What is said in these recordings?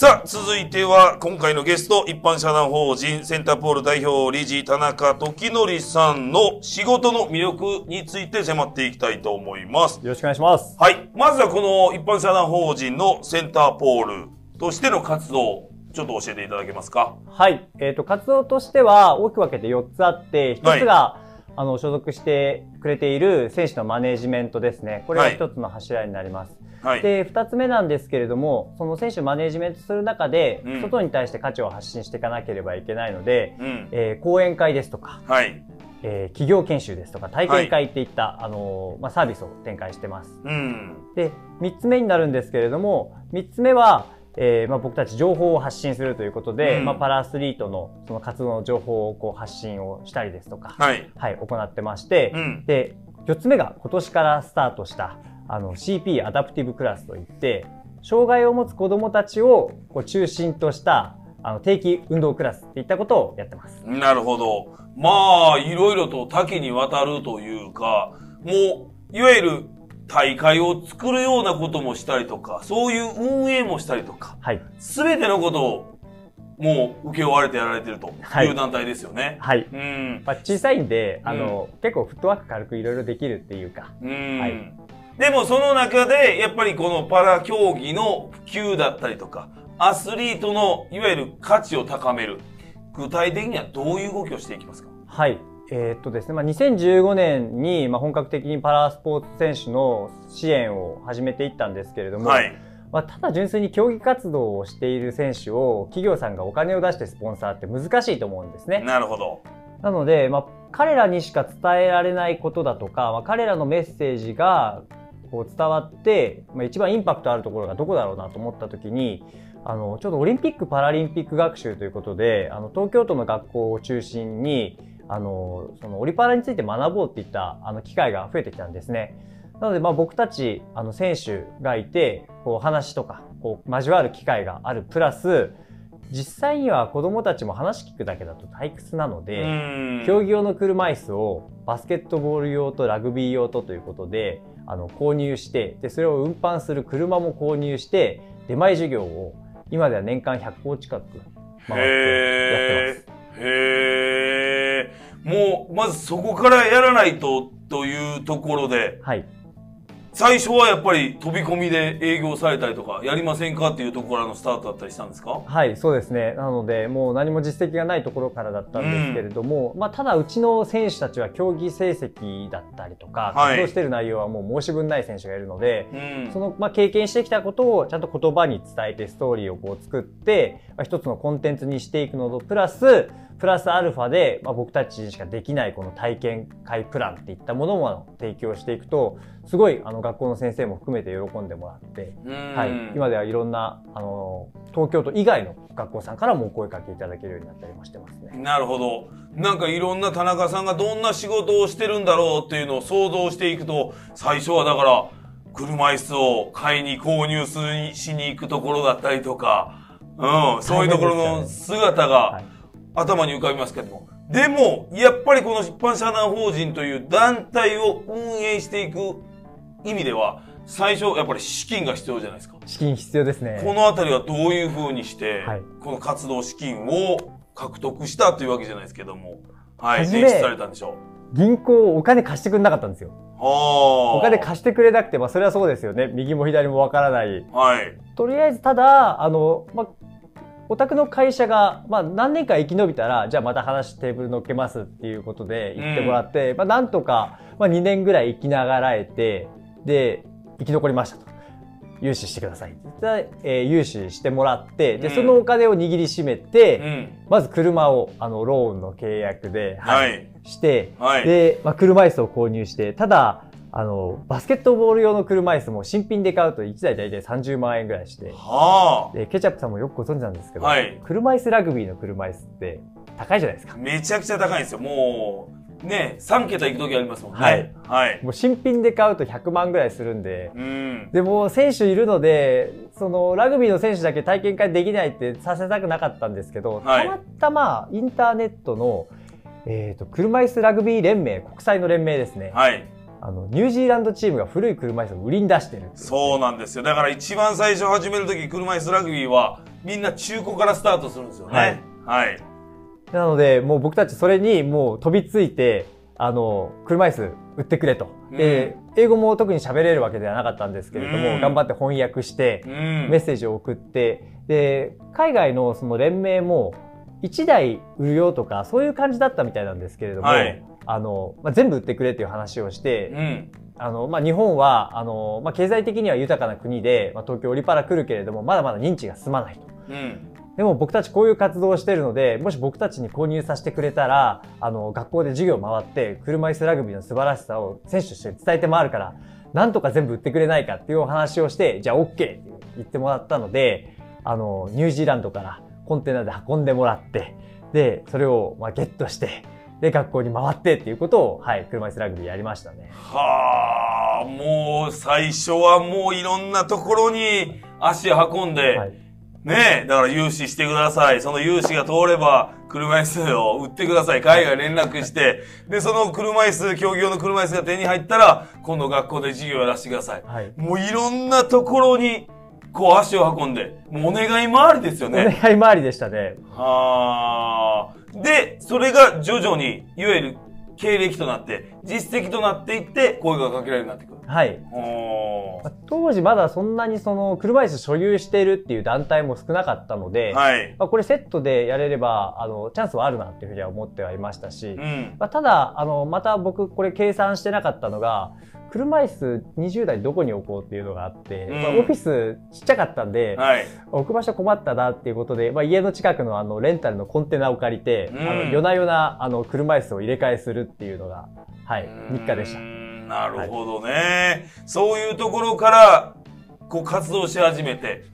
さあ、続いては、今回のゲスト、一般社団法人センターポール代表理事田中時則さんの仕事の魅力について迫っていきたいと思います。よろしくお願いします。はい。まずはこの一般社団法人のセンターポールとしての活動、ちょっと教えていただけますか？はい。えっ、と、活動としては大きく分けて4つあって、1つが、あの、所属してくれている選手のマネージメントですね。これがはい1つの柱になります。はい。で、2つ目なんですけれども、その選手をマネージメントする中で、うん外に対して価値を発信していかなければいけないので、うん。えー講演会ですとか、はい。えー企業研修ですとか、体験会っていった、あのーまあ、サービスを展開してます。うん。で、3つ目になるんですけれども、3つ目は、えーまあ、僕たち情報を発信するということで、うんまあ、パラアスリートのその活動の情報をこう発信をしたりですとか、はい。はい、行ってまして、うん。で、4つ目が今年からスタートした、あの、CP アダプティブクラスといって、障害を持つ子供たちをこう中心とした、あの、定期運動クラスっていったことをやってます。なるほど。まあ、いろいろと多岐にわたるというか、もう、いわゆる大会を作るようなこともしたりとか、そういう運営もしたりとか、はい。すべてのことを、もう、請け負われてやられてるとはいいう団体ですよね。はい。うん。まあ、小さいんで、あの、結構フットワーク軽くいろいろできるっていうか、うん。はいでもその中で、やっぱりこのパラ競技の普及だったりとか、アスリートのいわゆる価値を高める。具体的にはどういう動きをしていきますか？はい。えーっとですね、まあ、2015年に、まあ、本格的にパラスポーツ選手の支援を始めていったんですけれども、はい。まあ、ただ純粋に競技活動をしている選手を企業さんがお金を出してスポンサーって難しいと思うんですね。なるほど。なので、まあ、彼らにしか伝えられないことだとか、まあ、彼らのメッセージがこう伝わって、まあ、一番インパクトあるところがどこだろうなと思った時にあのちょっとオリンピック・パラリンピック学習ということであの東京都の学校を中心にあのそのオリパラについて学ぼうっていったあの機会が増えてきたんですね。なので、まあ、僕たちあの選手がいてこう話とかこう交わる機会があるプラス実際には子どもたちも話聞くだけだと退屈なので、うん競技用の車椅子をバスケットボール用とラグビー用とということであの購入してでそれを運搬する車も購入して出前授業を今では年間100校近く回ってやってます。へえ。もう、まずそこからやらないと、というところで、はい、最初はやっぱり飛び込みで営業されたりとか、やりませんかっていうところからのスタートだったりしたんですか？はい、そうですね。なので、もう何も実績がないところからだったんですけれども、まあ、ただうちの選手たちは競技成績だったりとか、はい。活動している内容はもう申し分ない選手がいるので、うん。その、まあ、経験してきたことをちゃんと言葉に伝えてストーリーをこう作って、まあ、一つのコンテンツにしていくのと、プラス、プラスアルファで、まあ、僕たちにしかできないこの体験会プランっていったものも提供していくと、すごいあの学校の先生も含めて喜んでもらって、うんはい、今ではいろんなあの東京都以外の学校さんからもお声かけいただけるようになったりもしてますね。なるほど。なんかいろんな田中さんがどんな仕事をしてるんだろうっていうのを想像していくと、最初はだから、車椅子を買いに購入するしに行くところだったりとか、うん、そういうところの姿がはい頭に浮かびますけども。でも、やっぱりこの一般社団法人という団体を運営していく意味では、最初やっぱり資金が必要じゃないですか。資金必要ですね。このあたりはどういうふうにして、はいこの活動資金を獲得したというわけじゃないですけども、はい、はじめ捻出されたんでしょ銀行お金貸してくれなかったんですよ。お金貸してくれなくて、まあそれはそうですよね。右も左もわからない。はい。とりあえずただ、あの、まあ、お宅の会社が、まあ、何年か生き延びたら、じゃあまた話テーブル乗っけますっていうことで言ってもらって、まあ、なんとか、まあ、2年ぐらい生きながらえて、で、生き残りましたと。融資してください。で、えー融資してもらって、で、うんそのお金を握りしめて、うん。まず車を、あの、ローンの契約で、はい。して、はい。で、まあ、車椅子を購入して、ただ、あの、バスケットボール用の車椅子も新品で買うと1台大体30万円ぐらいして、はで、ケチャップさんもよくご存知なんですけど、はい車椅子ラグビーの車椅子って高いじゃないですあ。か。めちゃくちゃ高いんですよ。もう、ね、3桁行く時ありますもんね。はい。はい。もう新品で買うと100万ぐらいするんで、うん。でも選手いるので、そのラグビーの選手だけ体験会できないってさせたくなかったんですけど、はいたまたまインターネットの、えっ、と、車椅子ラグビー連盟、国際の連盟ですね。はい。あの、ニュージーランドチームが古い車椅子を売りに出してるそうなんですよ。だから一番最初始めるとき、車椅子ラグビーは、みんな中古からスタートするんですよね。はい。なので、もう僕たちそれにもう飛びついて、あの、車椅子売ってくれと。で、英語も特に喋れるわけではなかったんですけれども、うん頑張って翻訳してう、ん。メッセージを送って、で、海外のその連盟も、1台売るよとか、そういう感じだったみたいなんですけれども、はいあの、まあ、全部売ってくれっていう話をして、うん。あの、まあ、日本は、あの、まあ、経済的には豊かな国で、まあ、東京オリパラ来るけれども、まだまだ認知が進まないと。うん。でも僕たちこういう活動をしているので、もし僕たちに購入させてくれたら、あの、学校で授業回って、車椅子ラグビーの素晴らしさを選手として伝えて回るから、なんとか全部売ってくれないかっていうお話をして、じゃあ OK って言ってもらったので、あの、ニュージーランドからコンテナで運んでもらって、で、それをまあゲットして、で、学校に回ってっていうことを、はい、車椅子ラグビーやりましたね。はあ、もう最初はもういろんなところに足運んで、はい。ねえ、だから融資してください。その融資が通れば、車椅子を売ってください。海外連絡して、で、その車椅子、競技用の車椅子が手に入ったら、今度学校で授業やらせてください。はい。もういろんなところに、こう足を運んで、もうお願い回りですよおね。願い回りでしたね。はあ。で、それが徐々に、いわゆる経歴となって、実績となっていって、声がかけられるようになってくる。はい。当時まだそんなにその車椅子所有しているっていう団体も少なかったので、はい。まあ、これセットでやれればあのチャンスはあるなっていうふうには思ってはいましたし、うん。まあ、ただあのまた僕これ計算してなかったのが車椅子20台どこに置こうっていうのがあって、うん。まあ、オフィスちっちゃかったんで、はい。置く場所困ったなっていうことで、まあ、家の近くのあのレンタルのコンテナを借りて、うん。あの夜な夜なあの車椅子を入れ替えするっていうのが、はい、日課でした。なるほどね、そういうところから、こう活動し始めて、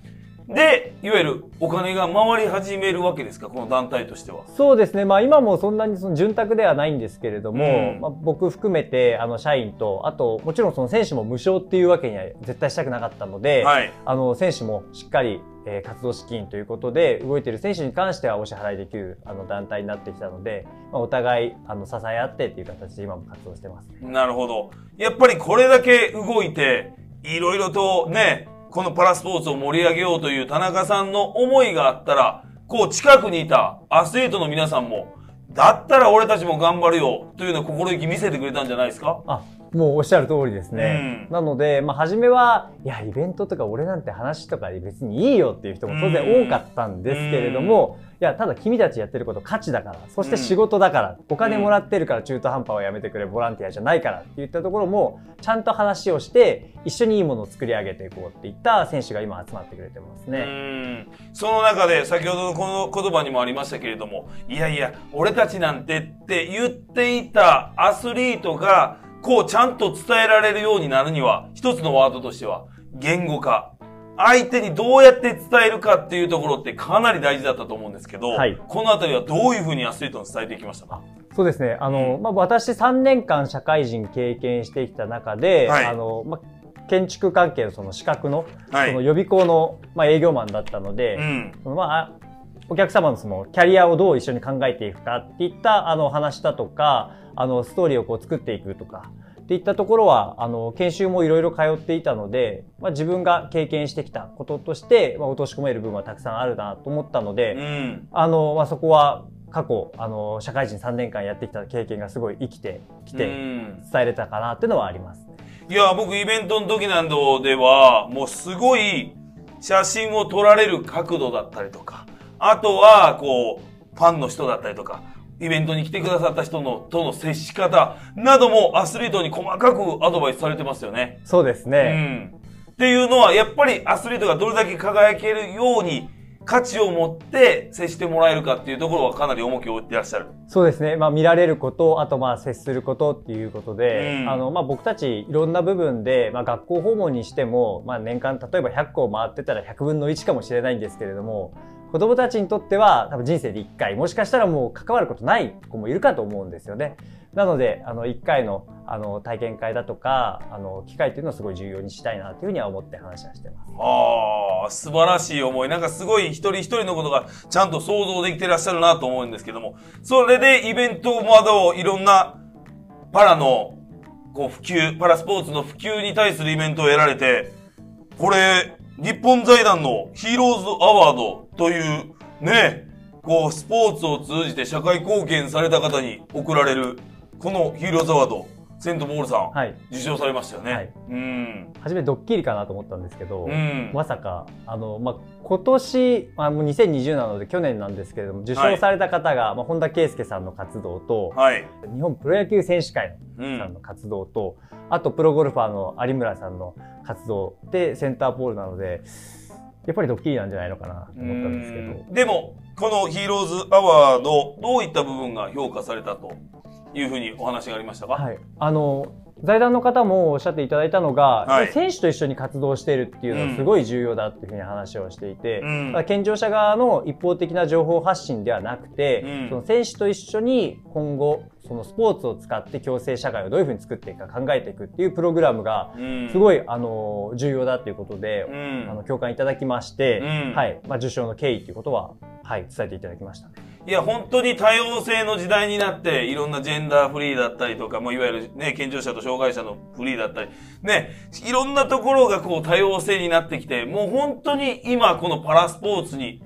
で、いわゆるお金が回り始めるわけですか、この団体としては。そうですね。まあ今もそんなにその潤沢ではないんですけれども、うんまあ、僕含めてあの社員と、あともちろんその選手も無償っていうわけには絶対したくなかったので、はい。あの選手もしっかり、えー活動資金ということで動いている選手に関してはお支払いできるあの団体になってきたので、まあ、お互いあの支え合ってっていう形で今も活動してます。なるほど。やっぱりこれだけ動いて、いろいろとね、このパラスポーツを盛り上げようという田中さんの思いがあったら、こう近くにいたアスリートの皆さんも、だったら俺たちも頑張るよというような心意気見せてくれたんじゃないですか？あもうおっしゃる通りですね。うんなので、まあ、初めは、いや、イベントとか俺なんて話とか別にいいよっていう人も当然多かったんですけれども、いや、ただ君たちやってること価値だから、そして仕事だから、お金もらってるから中途半端はやめてくれ、ボランティアじゃないからって言ったところも、ちゃんと話をして、一緒にいいものを作り上げていこうっていった選手が今集まってくれてますうね。その中で先ほどのこの言葉にもありましたけれども、いやいや、俺たちなんてって言っていたアスリートが、こうちゃんと伝えられるようになるには、一つのワードとしては、言語化。相手にどうやって伝えるかっていうところってかなり大事だったと思うんですけど、はい。このあたりはどういうふうにアスリートに伝えていきましたか？そうですね。あの、まあ、私3年間社会人経験してきた中で、はい。あの、まあ、建築関係のその資格の、はい。その予備校の、まあ、営業マンだったので、うん。そのまあ、お客様のそのキャリアをどう一緒に考えていくかっていったあの話だとか、あのストーリーをこう作っていくとか、っていったところは、あの、研修もいろいろ通っていたので、まあ、自分が経験してきたこととして、まあ、落とし込める部分はたくさんあるなと思ったので、うん。あの、まあ、そこは過去、あの、社会人3年間やってきた経験がすごい生きてきうて、ん伝えれたかなっていうのはあります。いや、僕イベントの時などでは、もうすごい写真を撮られる角度だったりとか、あとは、こう、ファンの人だったりとか、イベントに来てくださった人の、との接し方などもアスリートに細かくアドバイスされてますよね。そうですうね。ん。っていうのは、やっぱりアスリートがどれだけ輝けるように、価値を持って接してもらえるかっていうところはかなり重きを置いてらっしゃる。そうですね。まあ見られること、あとまあ接することっていうことで、うんあのまあ僕たちいろんな部分で、まあ学校訪問にしても、まあ年間例えば100校回ってたら100分の1かもしれないんですけれども、子供たちにとっては多分人生で1回、もしかしたらもう関わることない子もいるかと思うんですよね。なので、あの1回のあの体験会だとか、あの機会っていうのをすごい重要にしたいなというふうには思って話はしてます。ああ、素晴らしい思い。なんかすごい一人一人のことがちゃんと想像できてらっしゃるなと思うんですけども、それでイベントなどいろんなパラのこう普及、パラスポーツの普及に対するイベントをやられて、これ、日本財団のヒーローズアワードという、ね、こう、スポーツを通じて社会貢献された方に贈られる、このヒーローズアワード、セント・ボールさん、はい。受賞されましたよね。はいうん。初めドッキリかなと思ったんですけど、うん。まさか、あの、まあ、今年、まあ、もう2020なので去年なんですけれども、受賞された方が、まあ、本田圭佑さんの活動と、はい。日本プロ野球選手会うん。さんの活動と、あとプロゴルファーの有村さんの活動でセンターポールなので、やっぱりドッキリなんじゃないのかなと思ったんですけど。うんでも、このヒーローズアワード、どういった部分が評価されたというふうにお話がありましたか？はい。あの、財団の方もおっしゃっていただいたのが、はい。選手と一緒に活動しているっていうのはすごい重要だっていうふうに話をしていて、うん。健常者側の一方的な情報発信ではなくて、うん。その選手と一緒に今後、そのスポーツを使って共生社会をどういうふうに作っていくか考えていくっていうプログラムが、うん。すごい、あの、重要だということで、うん。あの、共感いただきまして、うん。はい。まあ、受賞の経緯ということは、はい、伝えていただきました。いや、本当に多様性の時代になって、いろんなジェンダーフリーだったりとか、もういわゆるね、健常者と障害者のフリーだったり、ね、いろんなところがこう多様性になってきて、もう本当に今このパラスポーツに、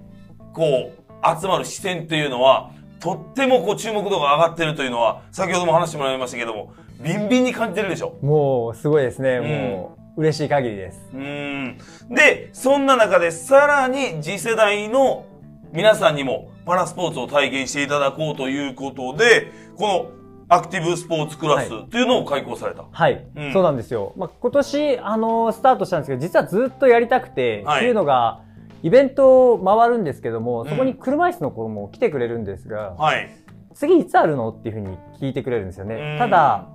こう、集まる視線っていうのは、とってもこう注目度が上がってるというのは、先ほども話してもらいましたけども、ビンビンに感じてるでしょ？もう、すごいですね。んもう、嬉しい限りです。うーん。で、そんな中でさらに次世代の皆さんにもパラスポーツを体現していただこうということで、このアクティブスポーツクラスはというのを開講された。はい、うんそうなんですよ。まあ、今年、あのスタートしたんですけど、実はずっとやりたくて、はいっていうのが、イベントを回るんですけども、そこに車椅子の子も来てくれるんですが、はい。次いつあるの？っていうふうに聞いてくれるんですようんね。ただ、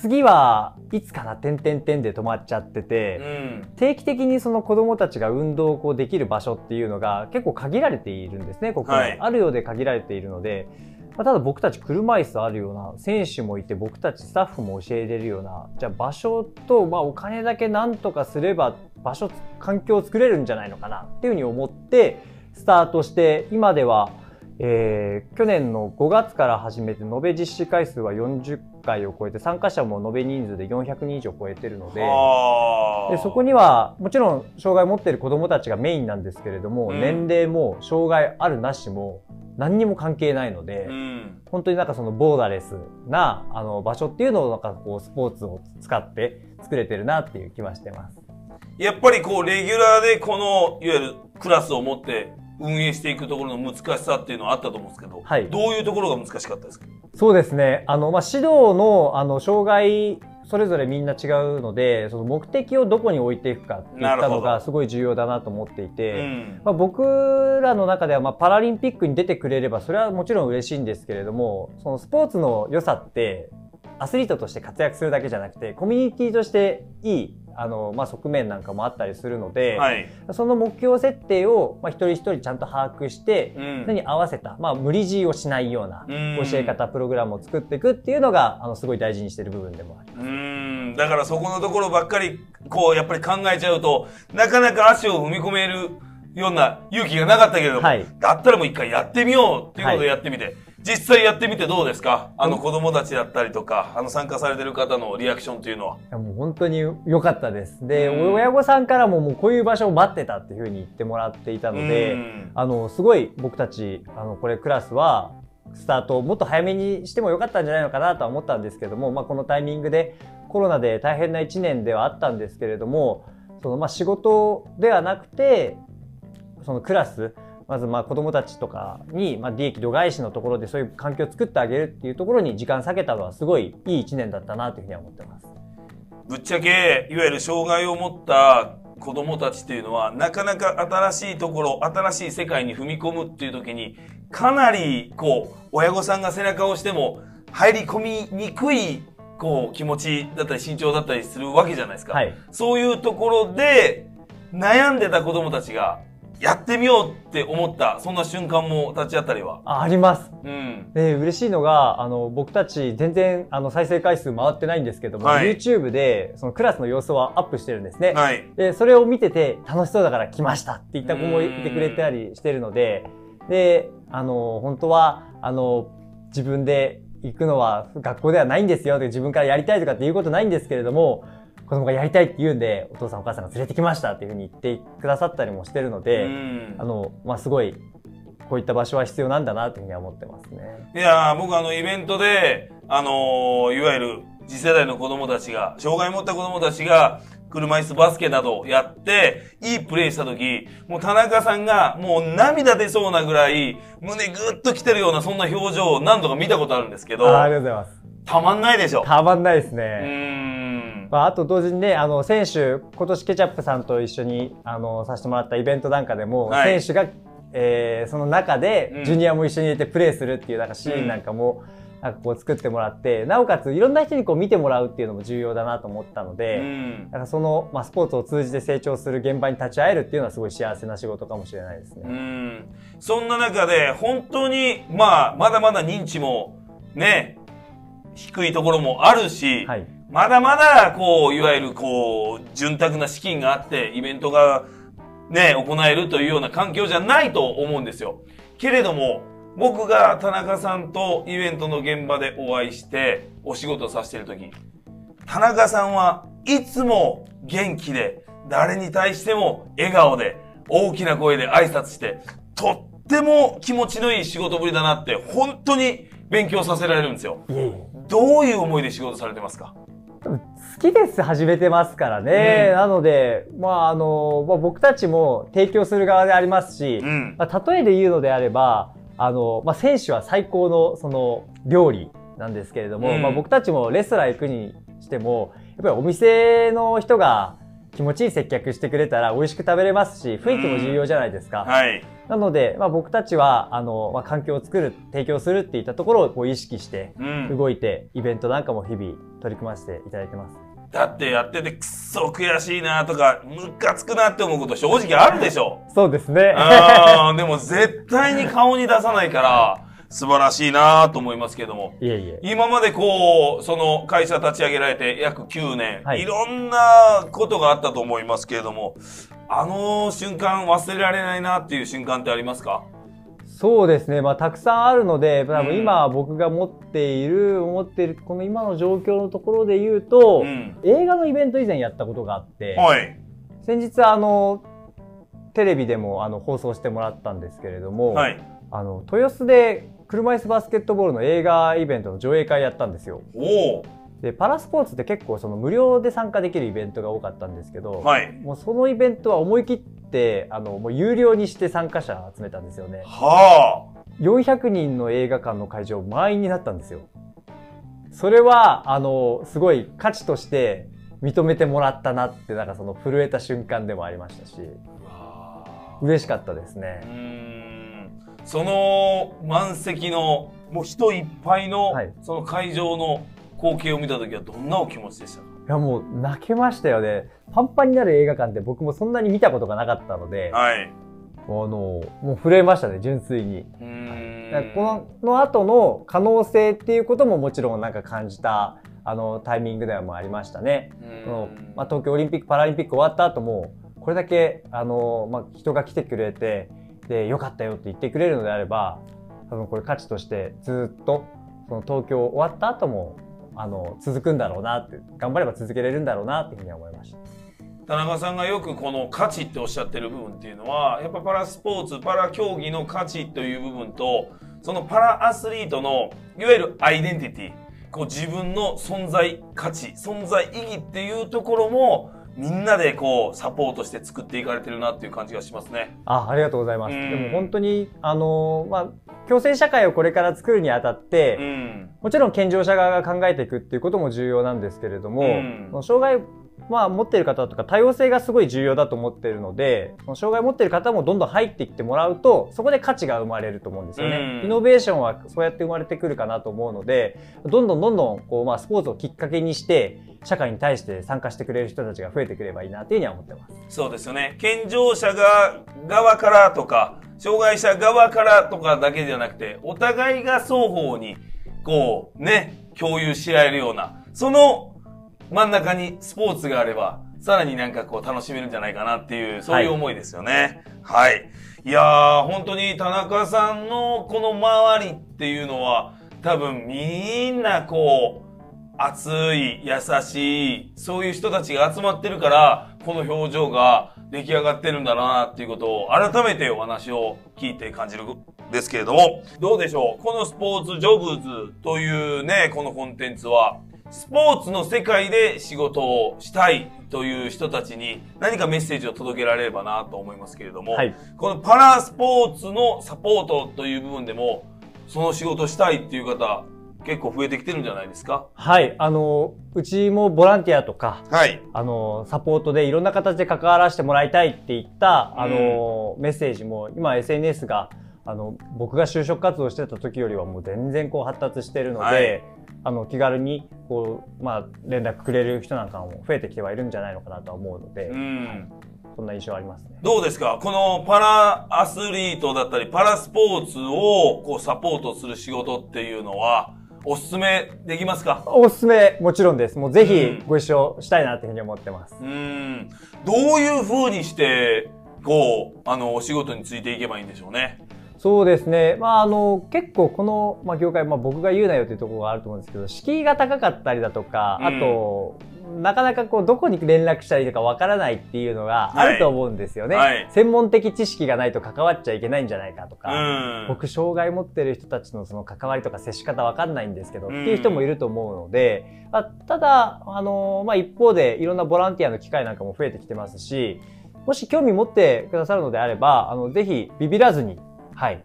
次はいつかな、点々点で止まっちゃってうて、ん。定期的にその子供たちが運動をこうできる場所っていうのが結構限られているんですね、ここにはいあるようで限られているので、まあただ僕たち車椅子あるような選手もいて僕たちスタッフも教えれるようなじゃあ場所と、まあ、お金だけなんとかすれば場所環境を作れるんじゃないのかなっていうふうに思ってスタートして今では、えー去年の5月から始めて延べ実施回数は40回を超えて参加者も延べ人数で400人以上超えてるので。あでそこにはもちろん障害を持っている子どもたちがメインなんですけれども、うん年齢も障害あるなしも何にも関係ないので、うん。本当になんかそのボーダレスなあの場所っていうのをなんかこうスポーツを使って作れてるなっていう気はしてます。やっぱりこう、レギュラーでこの、いわゆるクラスを持って運営していくところの難しさっていうのはあったと思うんですけど、はいどういうところが難しかったですか？そうですね。あの、まあ、指導の、あの、障害、それぞれみんな違うので、その目的をどこに置いていくかっていったのがすごい重要だなと思っていて、うん。まあ、僕らの中ではまあパラリンピックに出てくれればそれはもちろん嬉しいんですけれどもそのスポーツの良さってアスリートとして活躍するだけじゃなくてコミュニティとしていいあの、まあ、側面なんかもあったりするので、はい。その目標設定を、まあ、一人一人ちゃんと把握して、うん。何に合わせた、まあ、無理強いをしないようなうん。教え方、プログラムを作っていくっていうのがあのすごい大事にしている部分でもあります。うーん。だからそこのところばっかり、こう、やっぱり考えちゃうと、なかなか足を踏み込めるような勇気がなかったけれども、はい。だったらもう一回やってみようっていうことはいでやってみて、実際やってみてどうですか？あの子供たちだったりとか、あの参加されてる方のリアクションというのは。いやもう本当に良かったです。で、うん親御さんからももうこういう場所を待ってたっていうふうに言ってもらっていたので、うんあの、すごい僕たち、あの、これクラスは、スタートをもっと早めにしてもよかったんじゃないのかなとは思ったんですけども、まあ、このタイミングでコロナで大変な1年ではあったんですけれども、その、まあ、仕事ではなくて、そのクラス、まずまあ子供たちとかに、まあ、利益度外視のところでそういう環境を作ってあげるっていうところに時間割けたのはすごいいい1年だったなというふうには思ってます。ぶっちゃけ、いわゆる障害を持った子供たちっていうのは、なかなか新しいところ、新しい世界に踏み込むっていう時に、かなり、こう、親御さんが背中を押しても、入り込みにくい、こう、気持ちだったり身長だったりするわけじゃないですか。はい。そういうところで、悩んでた子供たちが、やってみようって思った、そんな瞬間も立ち会ったりは。ああります。うん。で嬉しいのがあの僕たち全然あの再生回数回ってないんですけども、はい YouTube でそのクラスの様子はアップしてるんですね。はい。でそれを見てて楽しそうだから来ましたって言った子もいてくれたりしてるのでであの本当はあの自分で行くのは学校ではないんですよって自分からやりたいとかっていうことないんですけれども子子供がやりたいって言うんで、お父さんお母さんが連れてきましたっていうふうに言ってくださったりもしてるので、うんあの、まあ、すごい、こういった場所は必要なんだなというふうには思ってますね。いやー僕あのイベントで、あのーいわゆる次世代の子供たちが、障害を持った子供たちが、車椅子バスケなどをやって、いいプレーした時、もう田中さんがもう涙出そうなぐらい、胸ぐっと来てるようなそんな表情を何度か見たことあるんですけど、あありがとうございます。たまんないでしょ。たまんないですうね。まあ、あと同時にね、あの、選手、今年ケチャップさんと一緒に、あの、させてもらったイベントなんかでも、はい選手が、えーその中うんで、ジュニアも一緒に入れてプレーするっていう、なんかシーンなんかも、なんかこう作ってもらって、なおかついろんな人にこう見てもらうっていうのも重要だなと思ったので、うんなんかその、まあ、スポーツを通じて成長する現場に立ち会えるっていうのはすごい幸せな仕事かもしれないですうね。ん。そんな中で、本当に、まあ、まだまだ認知も、ね、低いところもあるし、はい。まだまだ、こう、いわゆる、こう、潤沢な資金があって、イベントが、ね、行えるというような環境じゃないと思うんですよ。けれども、僕が田中さんとイベントの現場でお会いして、お仕事させてるとき、田中さんはいつも元気で、誰に対しても笑顔で、大きな声で挨拶して、とっても気持ちのいい仕事ぶりだなって、本当に勉強させられるんですよ。いえいえ。どういう思いで仕事されてますか？好きです始めてますからね。うんなので、まあ、あの、まあ、僕たちも提供する側でありますし、うん。まあ、例えで言うのであれば、あの、まあ、選手は最高の、その、料理なんですけれども、うんまあ、僕たちもレストラン行くにしても、やっぱりお店の人が気持ちいい接客してくれたら美味しく食べれますし、雰囲気も重要じゃないですか。はい。なので、まあ、僕たちは、あの、まあ、環境を作る、提供するっていったところをこう意識して、うん。動いて、イベントなんかも日々取り組ませていただいてます。だってやっててくっそ悔しいなとか、ムカつくなって思うこと正直あるでしょ。そうですね。でも絶対に顔に出さないから、素晴らしいなと思いますけども。いえいえ。今までこう、その会社立ち上げられて約9年、はいい、ろんなことがあったと思いますけれども、あの瞬間忘れられないなっていう瞬間ってありますか？そうですね。まあ、たくさんあるので、多うん分今僕が持っている、思っている、この今の状況のところで言うと、うん。映画のイベント以前やったことがあって、はい。先日あの、テレビでもあの放送してもらったんですけれども、はい。あの、豊洲で車椅子バスケットボールの映画イベントの上映会やったんですよ。で、パラスポーツって結構その無料で参加できるイベントが多かったんですけど、はい。もうそのイベントは思い切って、あの、もう有料にして参加者集めたんですよね。は400人の映画館の会場満員になったんですよ。それは、あの、すごい価値として認めてもらったなって、なんかその震えた瞬間でもありましたし、あ。嬉しかったですうね。その満席のもう人いっぱいの、はいその会場の光景を見た時はどんなお気持ちでしたか？いや、もう泣けましたよね。パンパンになる映画館って僕もそんなに見たことがなかったので、あはい。の、もう震えましたね、純粋に。うーんだからこのの後の可能性っていうことももちろんなんか感じた、あの、タイミングではもありましたね。うーんそのまあ、東京オリンピック・パラリンピック終わった後もこれだけあの、まあ、人が来てくれてでよかったよって言ってくれるのであれば多分これ価値としてずっとその東京終わった後もあの続くんだろうなって頑張れば続けれるんだろうなっていうふうには思いました。田中さんがよくこの価値っておっしゃってる部分っていうのはやっぱパラスポーツパラ競技の価値という部分とそのパラアスリートのいわゆるアイデンティティこう自分の存在価値存在意義っていうところもみんなでこうサポートして作っていかれてるなっていう感じがしますね。あありがとうございます。うんでも本当にあの、まあ、共生社会をこれから作るにあたって、うん。もちろん健常者側が考えていくっていうことも重要なんですけれども、うん障害、まあ、持っている方とか多様性がすごい重要だと思っているので、障害を持っている方もどんどん入ってきてもらうと、そこで価値が生まれると思うんですよね。うんイノベーションはそうやって生まれてくるかなと思うので、どんどんどんどんこう、まあ、スポーツをきっかけにして、社会に対して参加してくれる人たちが増えてくればいいなというふうには思ってます。そうですよね。健常者が側からとか、障害者側からとかだけじゃなくて、お互いが双方に、こう、ね、共有し合えるような、その真ん中にスポーツがあれば、さらになんかこう楽しめるんじゃないかなっていう、そういう思いですよね。はい。い、やー、本当に田中さんのこの周りっていうのは、多分みんなこう、熱い、優しい、そういう人たちが集まってるから、この表情が出来上がってるんだなっていうことを改めてお話を聞いて感じるんですけれども、どうでしょう？このスポーツジョブズというね、このコンテンツは、スポーツの世界で仕事をしたいという人たちに何かメッセージを届けられればなと思いますけれども、はいこのパラスポーツのサポートという部分でも、その仕事したいっていう方、結構増えてきてるんじゃないですか？はい。あの、うちもボランティアとか、はい。あの、サポートでいろんな形で関わらせてもらいたいっていった、あの、メッセージも、今 SNS が、あの、僕が就職活動してた時よりはもう全然こう発達してるので、はいあの、気軽に、こう、まあ、連絡くれる人なんかも増えてきてはいるんじゃないのかなとは思うので、うん。そんな印象ありますね。どうですか？このパラアスリートだったり、パラスポーツをこうサポートする仕事っていうのは、おすすめできますか？おすすめ、もちろんです。もうぜうんひご一緒したいなっていうふうに思ってます。うん。どういう風にして、こう、あの、お仕事についていけばいいんでしょうね？そうですね。まあ、あの、結構この、まあ、業界、まあ、僕が言うなよというところがあると思うんですけど、敷居が高かったりだとか、うんあと、なかなかこう、どこに連絡したらいいのかわからないっていうのがあると思うんですよね。はいはい専門的知識がないと関わっちゃいけないんじゃないかとうか、ん。僕、障害持ってる人たちのその関わりとか接し方わかんないんですけど、うんっていう人もいると思うので、まあ、ただ、あの、まあ、一方でいろんなボランティアの機会なんかも増えてきてますし、もし興味持ってくださるのであれば、あの、ぜひビビらずに、はい、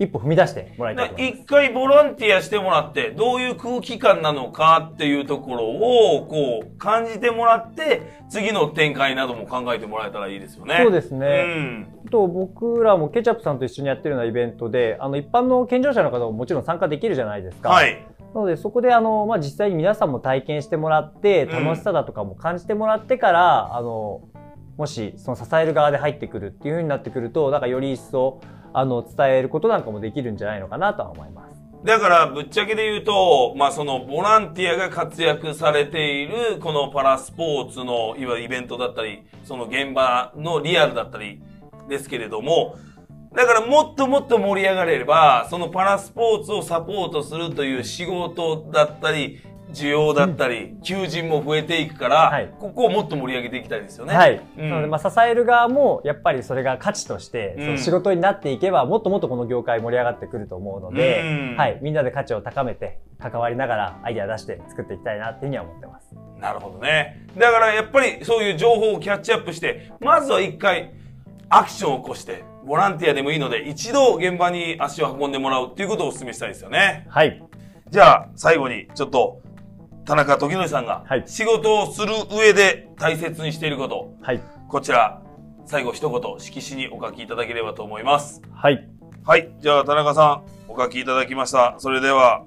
一歩踏み出してもらいたい。一回ボランティアしてもらって、どういう空気感なのかっていうところを、こう、感じてもらって、次の展開なども考えてもらえたらいいですよね。そうですうね。ん。と、僕らもケチャップさんと一緒にやってるようなイベントで、あの、一般の健常者の方ももちろん参加できるじゃないですか。はい。なので、そこで、あの、まあ、実際に皆さんも体験してもらって、うん楽しさだとかも感じてもらってから、あの、もし、その支える側で入ってくるっていう風になってくると、なんかより一層、あの、伝えることなんかもできるんじゃないのかなとは思います。だから、ぶっちゃけで言うと、まあ、その、ボランティアが活躍されている、このパラスポーツの、いわゆるイベントだったり、その現場のリアルだったり、ですけれども、だからもっともっと盛り上がれれば、そのパラスポーツをサポートするという仕事だったり、需要だったり、求人も増えていくから、はいここをもっと盛り上げていきたいですよね。はい。うんなので、まあ、支える側も、やっぱりそれが価値として、うんその仕事になっていけば、もっともっとこの業界盛り上がってくると思うので、うんはい。みんなで価値を高めて、関わりながらアイデア出して作っていきたいなっていうふうには思ってます。なるほどね。だからやっぱりそういう情報をキャッチアップして、まずは一回アクションを起こして、ボランティアでもいいので、一度現場に足を運んでもらうっていうことをお勧めしたいですよね。はい。じゃあ、最後にちょっと、田中時則さんがはい仕事をする上で大切にしていること、はい。こちら、最後一言、色紙にお書きいただければと思います。はい。はい。じゃあ、田中さん、お書きいただきました。それでは、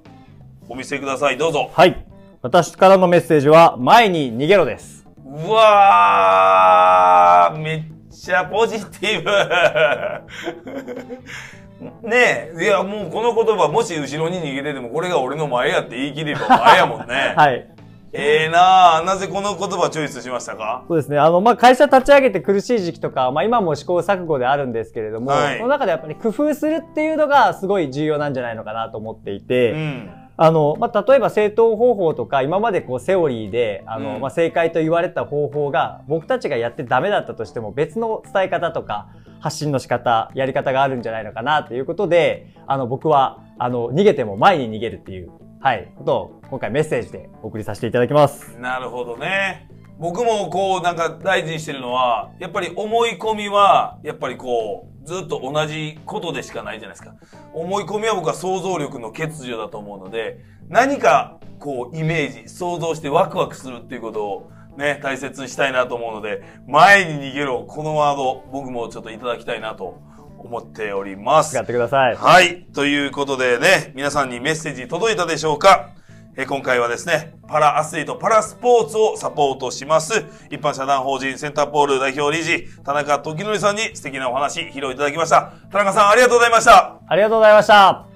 お見せください。どうぞ。はい。私からのメッセージは、前に逃げろです。うわー、めっちゃポジティブ。ねえ、いやもうこの言葉、もし後ろに逃げてても、これが俺の前やって言い切れば前やもんね。はい。ええなあなぜこの言葉チョイスしましたか？そうですね。あの、まあ、会社立ち上げて苦しい時期とか、まあ、今も試行錯誤であるんですけれども、はいその中でやっぱり工夫するっていうのがすごい重要なんじゃないのかなと思っていて、うん。あの、まあ、例えば正当方法とか、今までこうセオリーで、あの、うんまあ、正解と言われた方法が、僕たちがやってダメだったとしても、別の伝え方とか、発信の仕方、やり方があるんじゃないのかなということで、あの、僕は、あの、逃げても前に逃げるっていう、はい、ことを今回メッセージでお送りさせていただきます。なるほどね。僕もこうなんか大事にしてるのは、やっぱり思い込みは、やっぱりこう、ずっと同じことでしかないじゃないですか。思い込みは僕は想像力の欠如だと思うので、何かこうイメージ、想像してワクワクするっていうことをね、大切にしたいなと思うので、前に逃げろ、このワード、僕もちょっといただきたいなと思っております使。ってください。はい。ということでね、皆さんにメッセージ届いたでしょうか？え今回はですね、パラアスリート、パラスポーツをサポートします、一般社団法人センターポール代表理事、田中時則さんに素敵なお話、披露いただきました。田中さん、ありがとうございました。ありがとうございました。